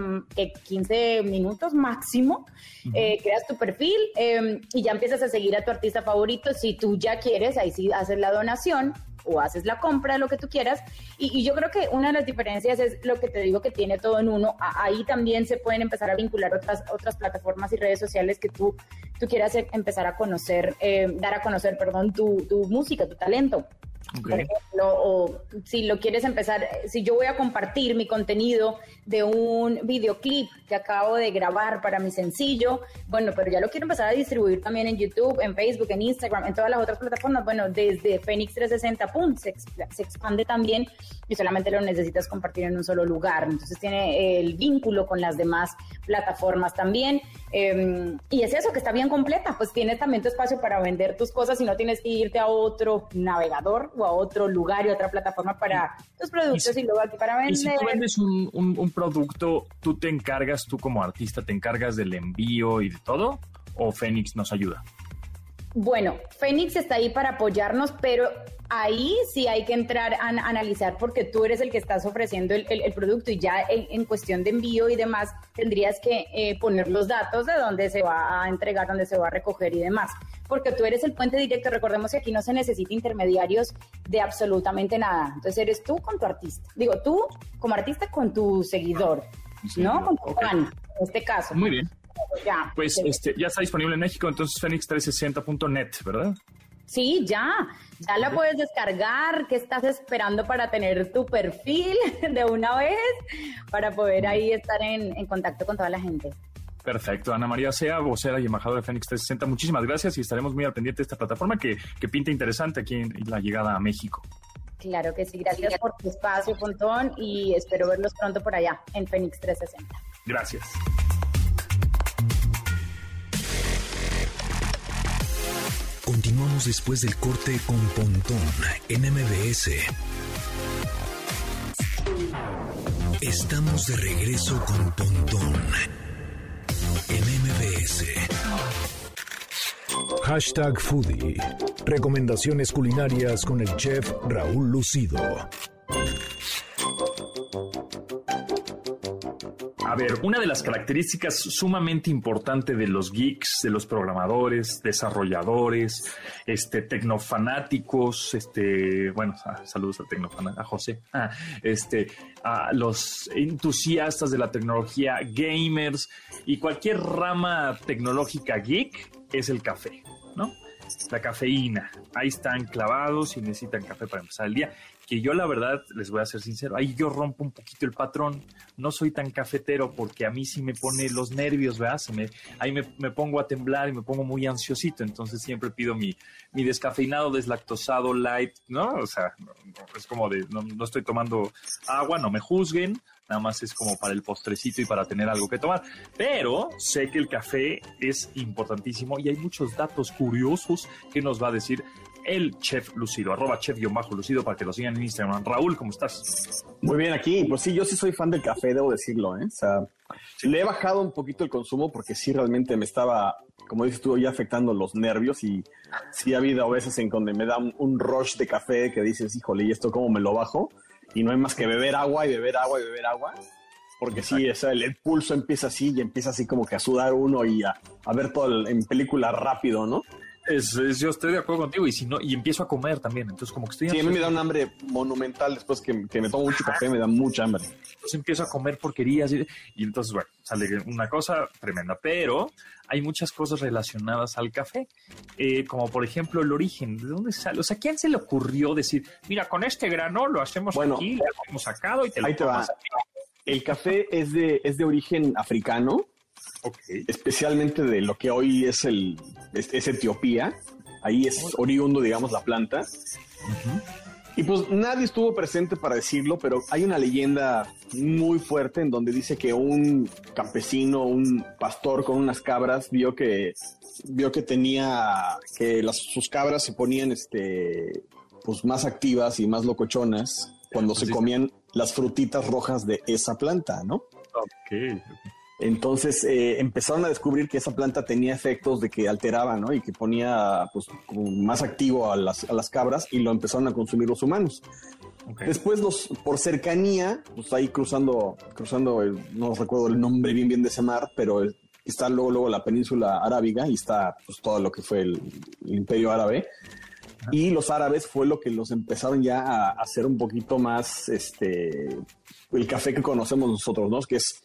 15 mm, minutos máximo. Eh, creas tu perfil em, y ya empiezas a seguir a tu artista favorito. Si tú ya quieres, ahí sí haces la donación o haces la compra de lo que tú quieras. Y, yo creo que una de las diferencias es lo que te digo que tiene todo en uno. ahí también se pueden empezar a vincular otras, otras plataformas y redes sociales que tú, tú quieras empezar a conocer, eh, dar a conocer, perdón, tu, tu música, tu talento. Por ejemplo, o si lo quieres empezar, si yo voy a compartir mi contenido de un videoclip que acabo de grabar para mi sencillo, bueno, pero ya lo quiero empezar a distribuir también en YouTube, en Facebook, en Instagram, en todas las otras plataformas, bueno, desde Phoenix 360, ¡pum!, se, se expande también y solamente lo necesitas compartir en un solo lugar. Entonces tiene el vínculo con las demás plataformas también. Em, y es eso, que está bien completa, pues tienes también tu espacio para vender tus cosas y no tienes que irte a otro navegador o a otro lugar y otra plataforma para tus productos y, luego aquí para vender. Y si tú vendes un, un, producto, ¿tú te encargas, tú como artista, te encargas del envío y de todo? ¿O Fénix nos ayuda? Bueno, Fénix está ahí para apoyarnos, pero ahí sí hay que entrar a, analizar porque tú eres el que estás ofreciendo el, producto y ya en, cuestión de envío y demás tendrías que eh, poner los datos de dónde se va a entregar, dónde se va a recoger y demás. Porque tú eres el puente directo, recordemos que aquí no se necesita intermediarios de absolutamente nada. Entonces eres tú con tu artista. Digo, tú como artista con tu seguidor, ¿no? Con tu fan, en este caso. Muy bien. Ya, pues este, ya está disponible en México, entonces Fenix360.net, ¿verdad? Sí, ya, ya la puedes descargar. ¿Qué estás esperando para tener tu perfil de una vez? Para poder ahí estar en, contacto con toda la gente. Perfecto. Ana María Sea, vocera y embajadora de Fénix 360, muchísimas gracias y estaremos muy al pendiente de esta plataforma que, pinta interesante aquí en, la llegada a México. Claro que sí. Gracias por tu espacio, Pontón, y espero verlos pronto por allá en Fénix 360. Gracias. Continuamos después del corte con Pontón en MBS. Estamos de regreso con Pontón Hashtag Foodie. Recomendaciones culinarias con el chef Raúl Lucido. A ver, una de las características sumamente importante de los geeks, de los programadores, desarrolladores, este, tecnofanáticos, este, bueno, ah, saludos al tecnofanático, a José, ah, este, a los entusiastas de la tecnología, gamers y cualquier rama tecnológica geek es el café, ¿no? La cafeína. Ahí están clavados y necesitan café para empezar el día que yo la verdad, les voy a ser sincero, ahí yo rompo un poquito el patrón, no soy tan cafetero porque a mí sí me pone los nervios, ¿verdad? Se me, ahí me, pongo a temblar y me pongo muy ansiosito, entonces siempre pido mi, mi descafeinado, deslactosado, light, ¿no? O sea, es como de, no, no estoy tomando agua, no me juzguen, nada más es como para el postrecito y para tener algo que tomar. Pero sé que el café es importantísimo y hay muchos datos curiosos que nos va a decir el chef lucido, arroba chef-lucido para que lo sigan en Instagram. Raúl, ¿cómo estás? Muy bien aquí. Pues sí, yo sí soy fan del café, debo decirlo. ¿eh? O sea, le he bajado un poquito el consumo porque sí realmente me estaba, como dices tú, ya afectando los nervios y sí ha habido veces en donde me da un, rush de café que dices, híjole, ¿y esto cómo me lo bajo? Y no hay más que beber agua y beber agua y beber agua porque sí, el, pulso empieza así y empieza así como que a sudar uno y a, ver todo en película rápido, ¿no? Es, yo estoy de acuerdo contigo y si no y empiezo a comer también entonces como que estoy sí a mí me da un hambre monumental después que, me tomo mucho café me da mucha hambre. Entonces empiezo a comer porquerías y, entonces bueno sale una cosa tremenda pero hay muchas cosas relacionadas al café eh, como por ejemplo el origen de dónde sale o sea quién se le ocurrió decir mira con este grano lo hacemos aquí lo hemos sacado y te lo tomas el café es de, es de origen africano, especialmente de lo que hoy es, el, es, Etiopía. Ahí es oriundo, digamos, la planta. Y pues nadie estuvo presente para decirlo, pero hay una leyenda muy fuerte en donde dice que un campesino, un pastor con unas cabras, vio que vio que tenía que las, sus cabras se ponían este pues más activas y más locochonas cuando se comían las frutitas rojas de esa planta, ¿no? Ok. Entonces eh, empezaron a descubrir que esa planta tenía efectos de que alteraba, ¿no? Y que ponía pues, más activo a las, cabras y lo empezaron a consumir los humanos. Después, los, por cercanía, pues ahí cruzando, cruzando, no recuerdo el nombre bien bien de ese mar, pero está luego, luego la península arábiga y está pues, todo lo que fue el imperio árabe. Y los árabes fue lo que los empezaron ya a hacer un poquito más este el café que conocemos nosotros, ¿no? Que es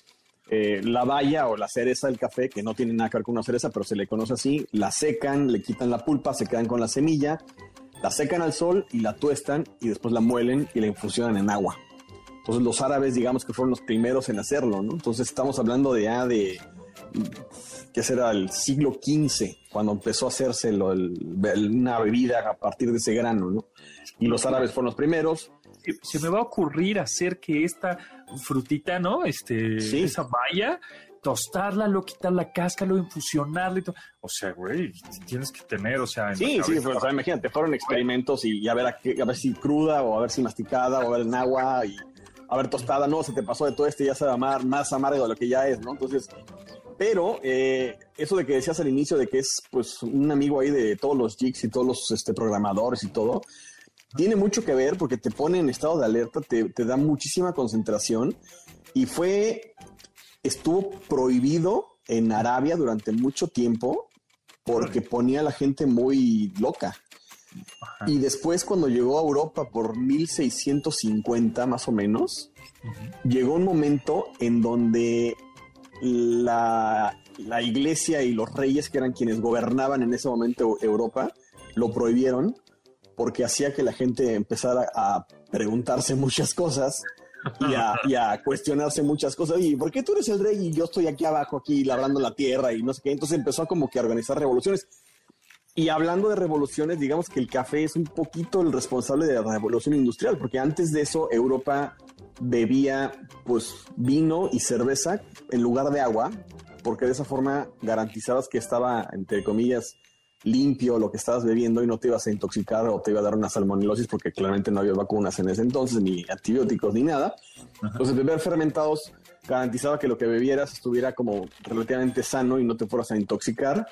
eh, la valla o la cereza del café, que no tiene nada que ver con una cereza, pero se le conoce así, la secan, le quitan la pulpa, se quedan con la semilla, la secan al sol y la tuestan y después la muelen y la infusionan en agua. Entonces los árabes, digamos que fueron los primeros en hacerlo, ¿no? Entonces estamos hablando de ya de que será el siglo XV, cuando empezó a hacerse una bebida a partir de ese grano, ¿no? Y los árabes fueron los primeros. Se me va a ocurrir hacer que esta frutita, ¿no? Este, esa valla, tostarla, luego quitar la cáscara, luego infusionarla y todo. O sea, güey, tienes que tener, o sea... sí, sí, o sea, imagínate, fueron experimentos y, a, ver a, a, ver si cruda o a ver si masticada o a ver en agua y a ver tostada, no, se te pasó de todo este ya se va a más amargo de lo que ya es, ¿no? Entonces, pero eh, eso de que decías al inicio de que es pues un amigo ahí de todos los jigs y todos los este, programadores y todo, tiene mucho que ver porque te pone en estado de alerta, te, da muchísima concentración y fue, estuvo prohibido en Arabia durante mucho tiempo porque ponía a la gente muy loca. Y después cuando llegó a Europa por 1650 más o menos, llegó un momento en donde la, iglesia y los reyes, que eran quienes gobernaban en ese momento Europa, lo prohibieron porque hacía que la gente empezara a preguntarse muchas cosas y a, cuestionarse muchas cosas. ¿Y por qué tú eres el rey y yo estoy aquí abajo, aquí labrando la tierra y no sé qué? Entonces empezó como que a organizar revoluciones. Y hablando de revoluciones, digamos que el café es un poquito el responsable de la revolución industrial, porque antes de eso Europa bebía pues vino y cerveza en lugar de agua, porque de esa forma garantizabas que estaba, entre comillas, limpio lo que estabas bebiendo y no te ibas a intoxicar o te iba a dar una salmonilosis porque claramente no había vacunas en ese entonces, ni antibióticos, ni nada. Entonces, beber fermentados garantizaba que lo que bebieras estuviera como relativamente sano y no te fueras a intoxicar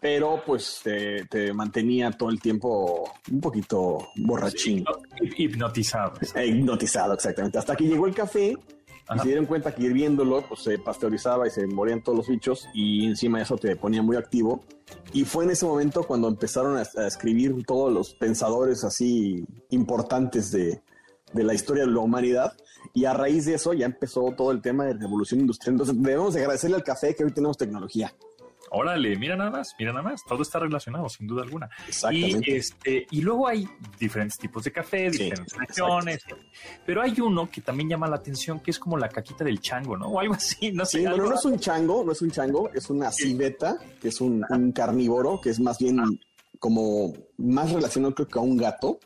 pero pues te, mantenía todo el tiempo un poquito borrachín. hipnotizado. Hipnotizado, exactamente. Hasta que llegó el café y se dieron cuenta que hirviéndolo pues se pasteurizaba y se morían todos los bichos y encima de eso te ponía muy activo. Y fue en ese momento cuando empezaron a, escribir todos los pensadores así importantes de, de la historia de la humanidad. Y a raíz de eso ya empezó todo el tema de revolución industrial. Entonces debemos agradecerle al café que hoy tenemos tecnología. Órale, mira nada más, mira nada más, todo está relacionado, sin duda alguna. Y, este, y luego hay diferentes tipos de café, diferentes regiones, pero hay uno que también llama la atención, que es como la caquita del chango, ¿no? O algo así, no sé. Sí, bueno, no es un chango, no es un chango, es una civeta, que es un, carnívoro, que es más bien ah. como más relacionado creo que a un gato.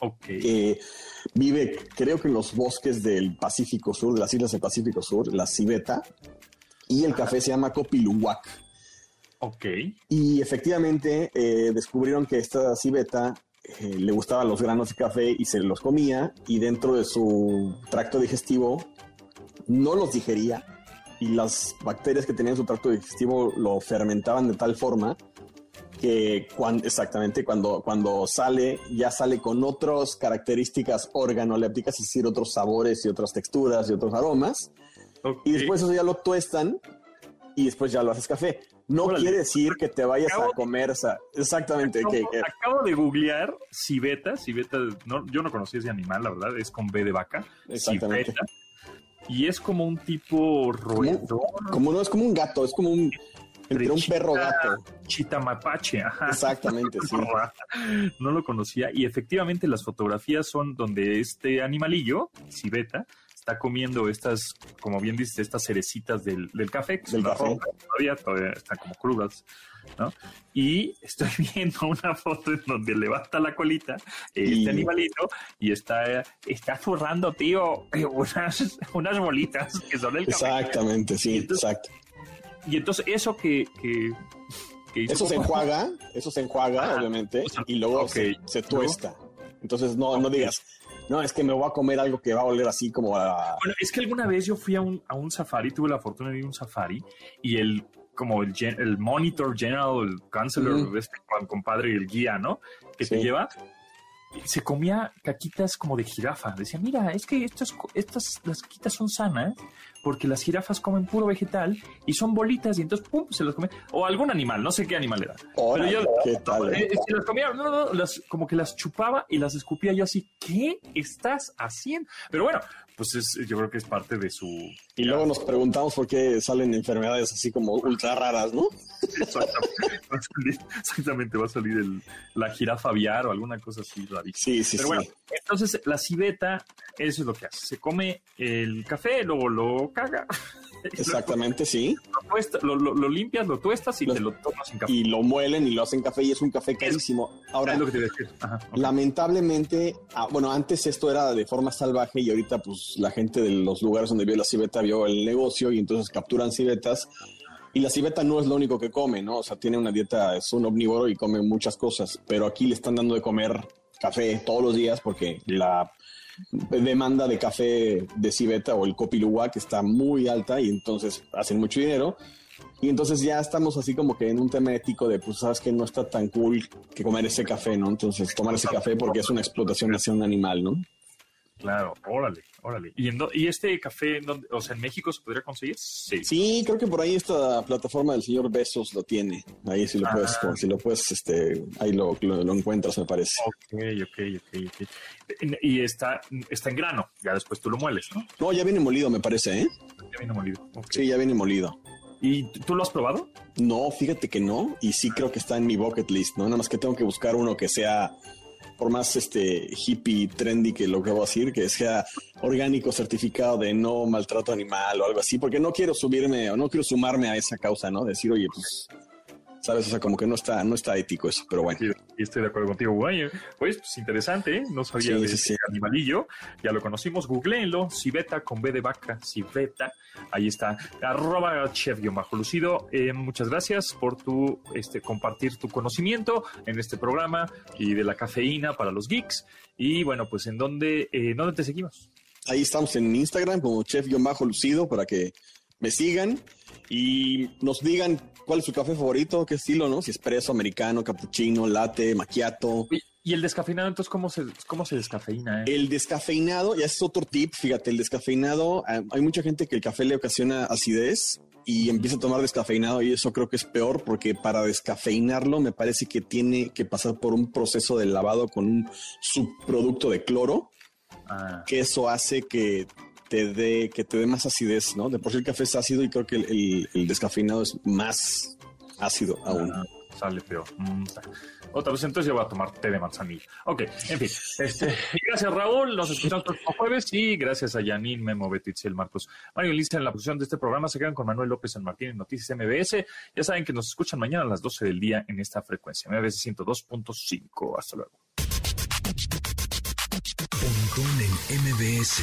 Ok. Que vive, creo que en los bosques del Pacífico Sur, de las islas del Pacífico Sur, la civeta. Y el café se llama Copiluwak. Ok. Y efectivamente eh, descubrieron que esta civeta eh, le gustaban los granos de café y se los comía y dentro de su tracto digestivo no los digería y las bacterias que tenían su tracto digestivo lo fermentaban de tal forma que cuando, exactamente cuando, cuando sale, ya sale con otras características organolépticas, es decir, otros sabores y otras texturas y otros aromas. Y después eso ya lo tuestan y después ya lo haces café. No quiere decir que te vayas a comer, exactamente. Acabo, de googlear civeta, civeta, no, yo no conocía ese animal, la verdad, es con B de vaca. Exactamente. Civeta, y es como un tipo roedor. Como no, es como un gato, es como un entre un perro gato. Chitamapache, ajá. Exactamente, sí. No lo conocía. Y efectivamente las fotografías son donde este animalillo, civeta, está comiendo estas, como bien dices, estas cerecitas del, del café, que Del café. todavía, todavía están como crudas, ¿no? Y estoy viendo una foto en donde levanta la colita este Y- animalito y está, está zurrando, tío, eh, unas, unas bolitas que son el café. Exactamente, sí, Entonces, exacto. Y entonces eso que, que, Eso se enjuaga, eso se enjuaga, Ajá. obviamente, O sea, y luego ok. se, se tuesta. Entonces no, no digas, no, es que me voy a comer algo que va a oler así como a... Bueno, es que alguna vez yo fui a un, a un safari, tuve la fortuna de ir a un safari y el como el, gen- el monitor general, el counselor, Ujú. este compadre y el guía, ¿no? Que te Sí. lleva, se comía caquitas como de jirafa. Decía, mira, es que estas, estas, las caquitas son sanas porque las jirafas comen puro vegetal y son bolitas y entonces, pum, se las come. O algún animal, no sé qué animal era. Órale, Pero yo- ¿qué tal? Eh, se las comía, no, no, las, como que las chupaba y las escupía yo así, ¿qué estás haciendo? Pero bueno, pues es, yo creo que es parte de su... Y luego nos preguntamos por qué salen enfermedades así como ultra raras, ¿no? Exactamente, va a salir, exactamente, va a salir el- la jirafa aviar o alguna cosa así rarísima. Sí, sí, Pero sí. bueno, entonces la civeta, eso es lo que hace. Se come el café, luego lo caga. Exactamente, sí. Lo, tuesta- lo, lo- lo limpias, lo tuestas y Lo- te lo tomas en café. Y lo muelen y lo hacen café y es un café carísimo. Ahora, es lo que te iba a decir. Ajá, ok. lamentablemente, ah, bueno, antes esto era de forma salvaje y ahorita pues la gente de los lugares donde vio la civeta vio el negocio y entonces capturan civetas. Y la civeta no es lo único que come, ¿no? O sea, tiene una dieta, es un omnívoro y come muchas cosas, pero aquí le están dando de comer café todos los días porque la demanda de café de civeta o el copiluwa que está muy alta y entonces hacen mucho dinero. Y entonces ya estamos así como que en un tema ético de, pues, sabes que no está tan cool que comer ese café, ¿no? Entonces, tomar ese café porque es una explotación hacia un animal, ¿no? Claro, órale, órale. ¿Y, en dó- y este café, en dónde- o sea, en México se podría conseguir? Sí. Sí, creo que por ahí esta plataforma del señor Besos lo tiene. Ahí sí lo Ah. puedes, si lo puedes, este, ahí lo, lo, lo encuentras, me parece. Ok, ok, ok, ok. Y está, está en grano, ya después tú lo mueles, ¿no? No, ya viene molido, me parece, ¿eh? Ya viene molido. Sí, ya viene molido. ¿Y tú lo has probado? No, fíjate que no, y sí creo que está en mi bucket list, ¿no? Nada más que tengo que buscar uno que sea, por más este hippie, trendy que lo que voy a decir, que sea orgánico, certificado de no maltrato animal o algo así, porque no quiero subirme o no quiero sumarme a esa causa, ¿no? Decir, oye, pues, sabes, o sea, como que no está, no está ético eso, pero bueno. Sí, estoy de acuerdo contigo. Bueno, pues, pues interesante, ¿eh? No sabía Sí, de sí, ese animalillo. Ya lo conocimos, googleenlo. Civeta con B de vaca, Civeta. Ahí está. Arroba chef bajo lucido. Eh, muchas gracias por tu este, compartir tu conocimiento en este programa y de la cafeína para los geeks. Y bueno, pues en dónde, eh, ¿dónde te seguimos? Ahí estamos en Instagram como chef-lucido para que me sigan y nos digan cuál es su café favorito, qué estilo, ¿no? Si espresso, americano, cappuccino, latte, macchiato. Y el descafeinado, entonces, ¿cómo se, cómo se descafeína? eh? El descafeinado, ya es otro tip, fíjate, el descafeinado, eh, hay mucha gente que el café le ocasiona acidez y empieza a tomar descafeinado y eso creo que es peor porque para descafeinarlo me parece que tiene que pasar por un proceso de lavado con un subproducto de cloro Ah, que eso hace que te dé que te dé más acidez, ¿no? De por sí el café es ácido y creo que el, el- el descafeinado es más ácido aún. ah, sale peor. Mm. Otra vez, entonces yo voy a tomar té de manzanilla. Ok, en fin. Este, gracias, Raúl. Nos escuchamos el próximo jueves. Y gracias a Janine, Memo, Betty, Itzel, Marcos, Mario Lisa en la posición de este programa. Se quedan con Manuel López San Martín en Noticias MBS. Ya saben que nos escuchan mañana a las 12 del día en esta frecuencia. MBS 102.5. Hasta luego. Pontón en MBS.